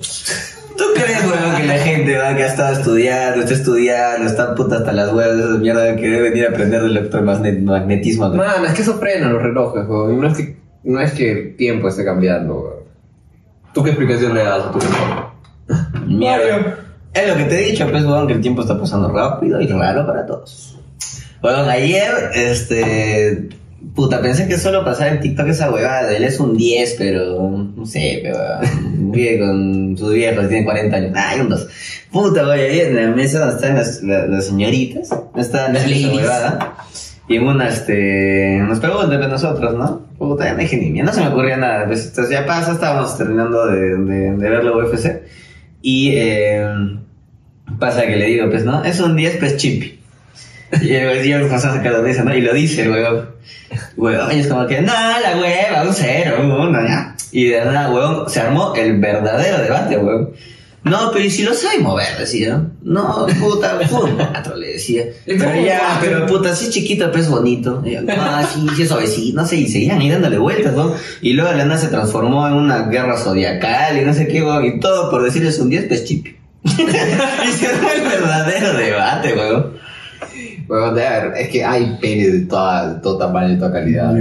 ¿Tú crees, weón, que la gente, weón, que ha estado estudiando, está estudiando, está puta hasta las huevas de esas mierdas que debe venir a aprender del electromagnetismo? weón? Man, es que eso frena los relojes, weón. No es que, no es que el tiempo esté cambiando, weón. ¿Tú qué explicación le das a tu reloj? Mierda. Es lo que te he dicho, pues, weón, que el tiempo está pasando rápido y raro para todos. Bueno, ayer, este. Puta, pensé que solo pasaba en TikTok esa huevada. Él es un 10, pero. No sé, pero. Vive con sus viejos, tiene 40 años. Ay, un 2. Puta, güey, ahí en la mesa donde están las, las, las señoritas. Estaban Las esa huevada. Y en una, este. Nos preguntan de nosotros, ¿no? Puta, ya ni mierda, no se me ocurría nada. Pues, entonces ya pasa, estábamos terminando de, de, de ver la UFC. Y eh, pasa que le digo, pues, ¿no? Es un 10, pues, chimpi. Y el güey yo me pasó a sacar la ¿no? Y lo dice huevón. Huevón, y es como que, no, la hueva, un cero, uno, ya. Y de nada, huevón, se armó el verdadero debate, huevón. No, pero ¿y si lo sabe mover? Decía. No, puta, fue un cuatro, le decía. Pero ya, pero puta, sí es chiquito, pero es bonito. Y yo, no, sí, sí es suavecito, no sé, y seguían ahí dándole vueltas, ¿no? Y luego la nada se transformó en una guerra zodiacal y no sé qué, huevón, y todo por decirle es un 10, pues chip. [laughs] y se armó el verdadero debate. Weón, ver, es que hay penes de toda, de todo tamaño y toda calidad.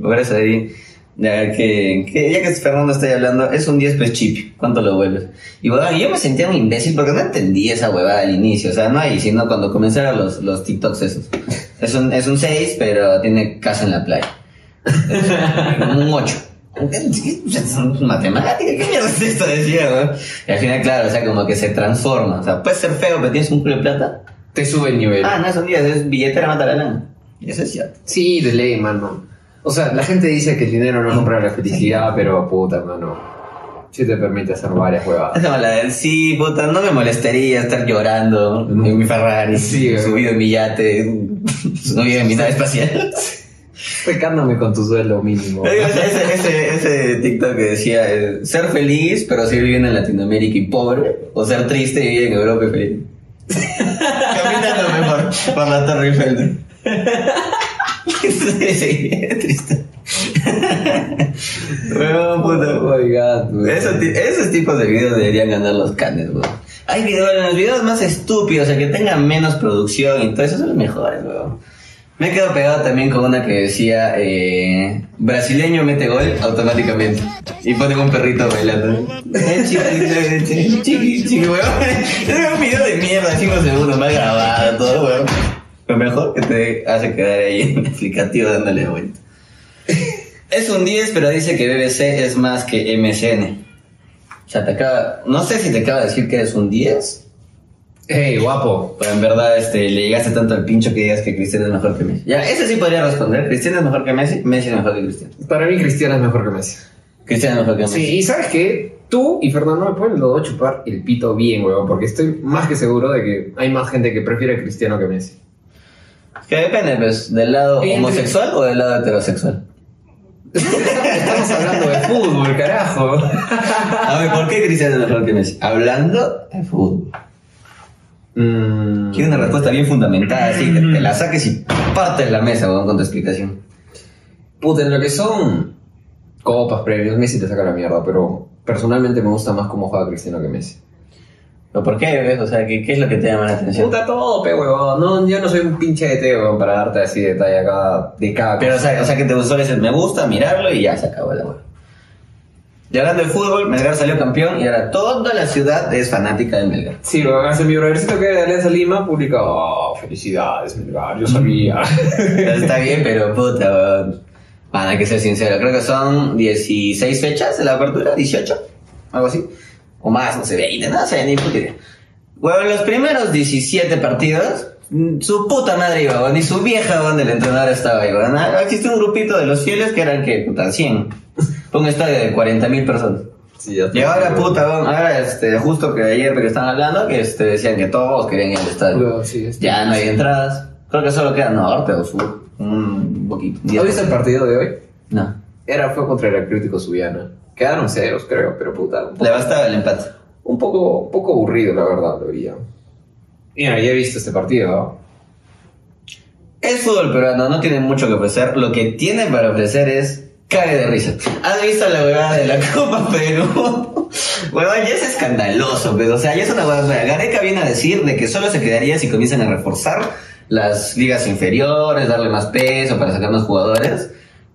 Por eso ahí, ya que, que ya que Fernando está ahí hablando, es un 10 pues chip, ¿cuánto lo vuelves? Y bueno, yo me sentía un imbécil porque no entendí esa huevada al inicio, o sea, no ahí, sino cuando comenzaron los, los TikToks esos. Es un, es un 6, pero tiene casa en la playa. Un 8. Matemática, ¿qué mierda es esto? Decía, weón. Y al final, claro, o sea, como que se transforma. O sea, puedes ser feo, pero tienes un culo de plata. Te sube el nivel. Ah, no, un 10, es billetera mata la lana. Eso es cierto. Sí, de ley, mano. O sea, la gente dice que el dinero no compra la felicidad, pero puta, mano. Sí te permite hacer varias huevadas. Como la del, sí, puta, no me molestaría estar llorando en mi Ferrari, Sí, subido en mi yate, [laughs] subido en mi nave espacial. [laughs] Pecándome con tu sueldo mínimo. Ese, ese, ese TikTok que decía, eh, ser feliz, pero seguir viviendo en Latinoamérica y pobre, o ser triste y vivir en Europa y feliz. Caminando mejor por la Torre Eiffel. sí, triste. Pero, puta, Oh my god. Esos, esos tipos de videos deberían ganar los canes, weón. Hay videos, los videos más estúpidos, o sea, que tengan menos producción y todo eso son los mejores, weón. Me he quedado pegado también con una que decía, eh, brasileño mete gol automáticamente. Y ponen un perrito bailando. Eh, [laughs] chiqui, chiqui, chiqui, weón. Es un video de mierda, 5 segundos, mal grabado, todo, weón. Lo mejor que te hace quedar ahí en el aplicativo dándole vuelta. Es un 10, pero dice que BBC es más que MSN. O sea, te acaba, no sé si te acaba de decir que eres un 10, Hey, guapo. pero en verdad este, le llegaste tanto al pincho que digas que Cristiano es mejor que Messi. Ya, ese sí podría responder. Cristiano es mejor que Messi, Messi es mejor que Cristiano. Para mí Cristiano es mejor que Messi. Cristiano es mejor que Messi. Sí, y ¿sabes qué? Tú y Fernando me pueden los dos chupar el pito bien, weón, porque estoy más que seguro de que hay más gente que prefiere a Cristiano que Messi. Que depende, pues, del lado Entre- homosexual o del lado heterosexual. Estamos hablando de fútbol, carajo. A ver, ¿por qué Cristiano es mejor que Messi? Hablando de fútbol. Mm, Quiero una respuesta bien fundamentada, así que te la saques y partes la mesa weón, con tu explicación. Puta, en lo que son copas, premios, Messi te saca la mierda, pero personalmente me gusta más cómo juega Cristiano que Messi. ¿Pero por qué, ves? O sea, ¿qué, qué es lo que te llama la atención? Puta todo, pe, huevón. No, yo no soy un pinche de té, huevón, para darte así detalle acá de cada Pero, o cosa. sea, o sea, que te gustó ese me gusta, mirarlo y ya se acabó la hueá. Y hablando de fútbol, Melgar salió campeón y ahora toda la ciudad es fanática de Melgar. Sí, huevón, hace mi brothercito que era de Alianza Lima publica, oh, felicidades, Melgar, yo sabía. Está bien, pero puta, weón. Van, hay que ser sincero. Creo que son 16 fechas de la apertura, 18, algo así. O más, no sé, 20, no sé, ni puta idea. Weón, los primeros 17 partidos, mm, su puta madre iba, weón, y su vieja, weón, del entrenador estaba ahí, weón. Ah, Existe un grupito de los fieles que eran, que puta, 100. Fue un estadio de 40.000 personas. Sí, Y ahora, puta, ahora, este, justo que ayer que estaban hablando, que este, decían que todos querían ir al estadio. Huevón, sí, es- Ya no hay entradas. Creo que solo queda norte o sur. Un poquito. ¿No viste el partido de hoy? No. Era, fue contra el Atlético Subiana. Quedaron ceros, creo, pero puta, Le bastaba el empate. un poco, un poco aburrido, la verdad, lo vería. Mira, ya he visto este partido, ¿no? Es fútbol peruano, no tiene mucho que ofrecer. Lo que tiene para ofrecer es cague de risa. ¿Has visto la huevada de la [laughs] Copa Perú? Huevón, ya es escandaloso, pero o sea, ya es una huevada. Gareca viene a decir de que solo se quedaría si comienzan a reforzar las ligas inferiores, darle más peso para sacar más jugadores.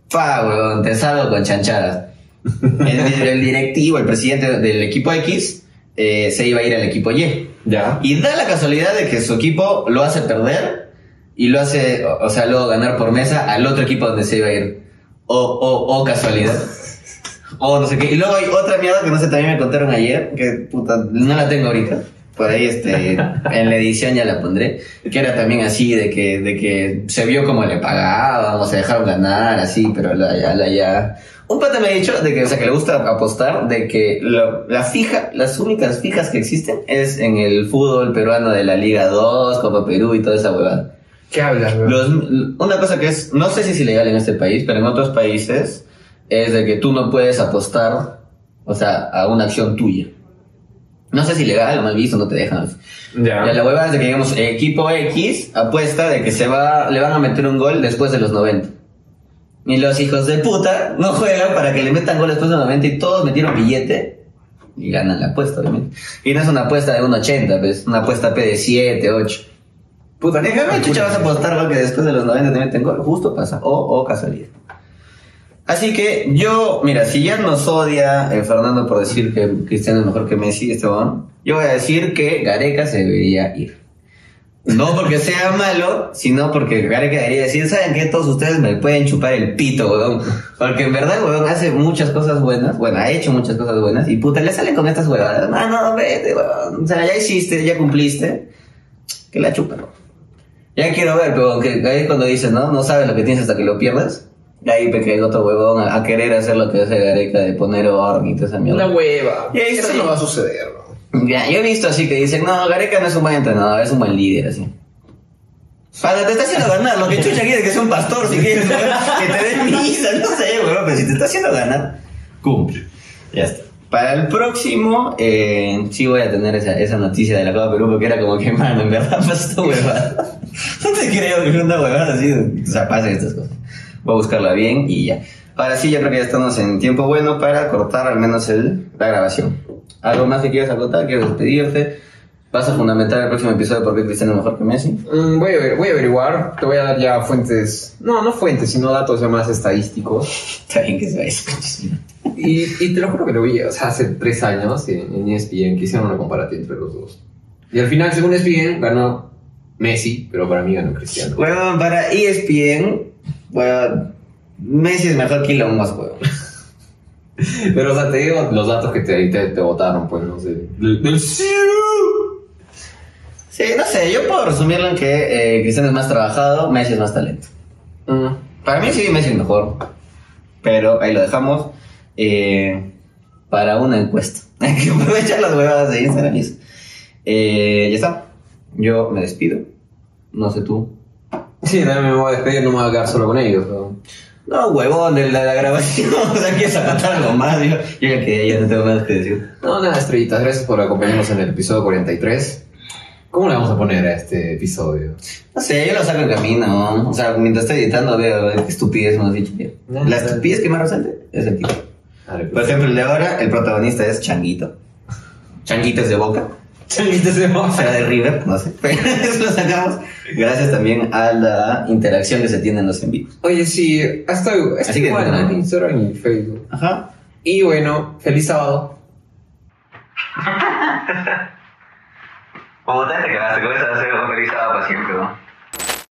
Pa, huevón, te salgo con chanchadas. [laughs] El, el directivo, el presidente del equipo X, eh, se iba a ir al equipo Y. Ya. Y da la casualidad de que su equipo lo hace perder y lo hace, o sea, luego ganar por mesa al otro equipo donde se iba a ir. O, o, o casualidad. O no sé qué. Y luego hay otra mierda que no sé, también me contaron ayer, que puta, no la tengo ahorita. Por ahí, este, [laughs] en la edición ya la pondré. Que era también así, de que, de que se vio como le pagaban, o se dejaron ganar, así, pero la, ya, la, ya. Un pata me ha dicho de que, o sea, que le gusta apostar, de que lo- la fija, las únicas fijas que existen es en el fútbol peruano de la Liga 2, Copa Perú y toda esa huevada. ¿Qué hablas? Los- una cosa que es, no sé si es ilegal en este país, pero en otros países es de que tú no puedes apostar, o sea, a una acción tuya. No sé si ilegal o mal visto, no te dejan. Ya. Ya la huevada es de que, digamos, equipo X apuesta de que se va, le van a meter un gol después de los 90. Y los hijos de puta no juegan para que le metan gol después de los 90 y todos metieron billete y ganan la apuesta, obviamente. Y no es una apuesta de un 80, pues, una apuesta P de 7, 8. Puta, ¿En qué chucha vas a apostar que después de los 90 te meten gol? Justo pasa. O, o casualidad. Así que yo, mira, si ya nos odia eh, Fernando por decir que Cristiano es mejor que Messi, este weón, yo voy a decir que Gareca se debería ir. No porque sea malo, sino porque Gareca debería decir, ¿saben qué? Todos ustedes me pueden chupar el pito, weón. Porque en verdad, weón, hace muchas cosas buenas. Bueno, ha hecho muchas cosas buenas. Y puta, le salen con estas huevadas. No, no, vete, weón. O sea, ya hiciste, ya cumpliste. Que la chupan, weón. Ya quiero ver, pero que ahí cuando dices, ¿no? No sabes lo que tienes hasta que lo pierdas. Y ahí que hay otro huevón a, a querer hacer lo que hace Gareca de poner orden y toda esa mierda. Una hueva. Ya Eso no va a suceder, weón. Ya, yo he visto así que dicen, no, Gareca no es un buen entrenador, es un buen líder, así. Para, te está haciendo ganar, lo que chucha quiere que sea un pastor, si quieres, que te den misa, no sé, weón, pero si te está haciendo ganar, cumple. Ya está. Para el próximo, eh, sí voy a tener esa, esa noticia de la Copa Perú, porque era como que, mano, en verdad [laughs] pasó huevada. [laughs] No te creo que una huevada así, o sea, pasen estas cosas. Voy a buscarla bien y ya. Ahora sí, yo creo que ya estamos en tiempo bueno para cortar al menos el, la grabación. ¿Algo más que quieras acotar? ¿Quieres despedirte? ¿Vas a fundamentar el próximo episodio por qué Cristiano es mejor que Messi? Mm, voy, a, voy a averiguar, te voy a dar ya fuentes, no, no fuentes, sino datos ya más estadísticos. [laughs] Está bien que sea eso. Y, y te lo juro que lo vi, o sea, hace tres años en, en E ESPN que hicieron una comparativa entre los dos. Y al final, según ESPN, ganó Messi, pero para mí ganó Cristiano. Huevón, para ESPN, huevón, Messi es mejor que Elon Musk, huevón. [laughs] Pero, o sea, te digo los datos que te, te, te votaron, pues, no sé. Del. Sí, no sé, yo puedo resumirlo en que eh, Cristiano es más trabajado, Messi es más talento. Mm. Para mí sí, Messi es mejor. Pero ahí lo dejamos eh, para una encuesta. [laughs] Hay que aprovechar las huevadas de Instagram y eso. Eh, ya está. Yo me despido. No sé tú. Sí, también me voy a despedir, no me voy a quedar solo con ellos. ¿no? No, huevón, de la, grabación. [laughs] o sea, quieres sacar algo más. Yo, yo ya que ya no tengo nada que decir. No, nada, estrellitas, gracias por acompañarnos en el episodio 43. ¿Cómo le vamos a poner a este episodio? No sé, yo lo saco en camino. ¿no? O sea, mientras estoy editando veo qué estupidez me has dicho. No, La no. estupidez que más resalte es el tipo. Dale, Por ejemplo, el de ahora, el protagonista es Changuito. Changuito es de Boca. Changuitos de O moza. sea, de River, no sé. Pero [laughs] eso lo sacamos gracias también a la interacción que se tiene en los envíos. Oye, sí, hasta, Así que igual, en Instagram y Facebook. Ajá. Y bueno, feliz sábado. [laughs] Como te te quedaste con esa, se feliz para siempre, ¿no?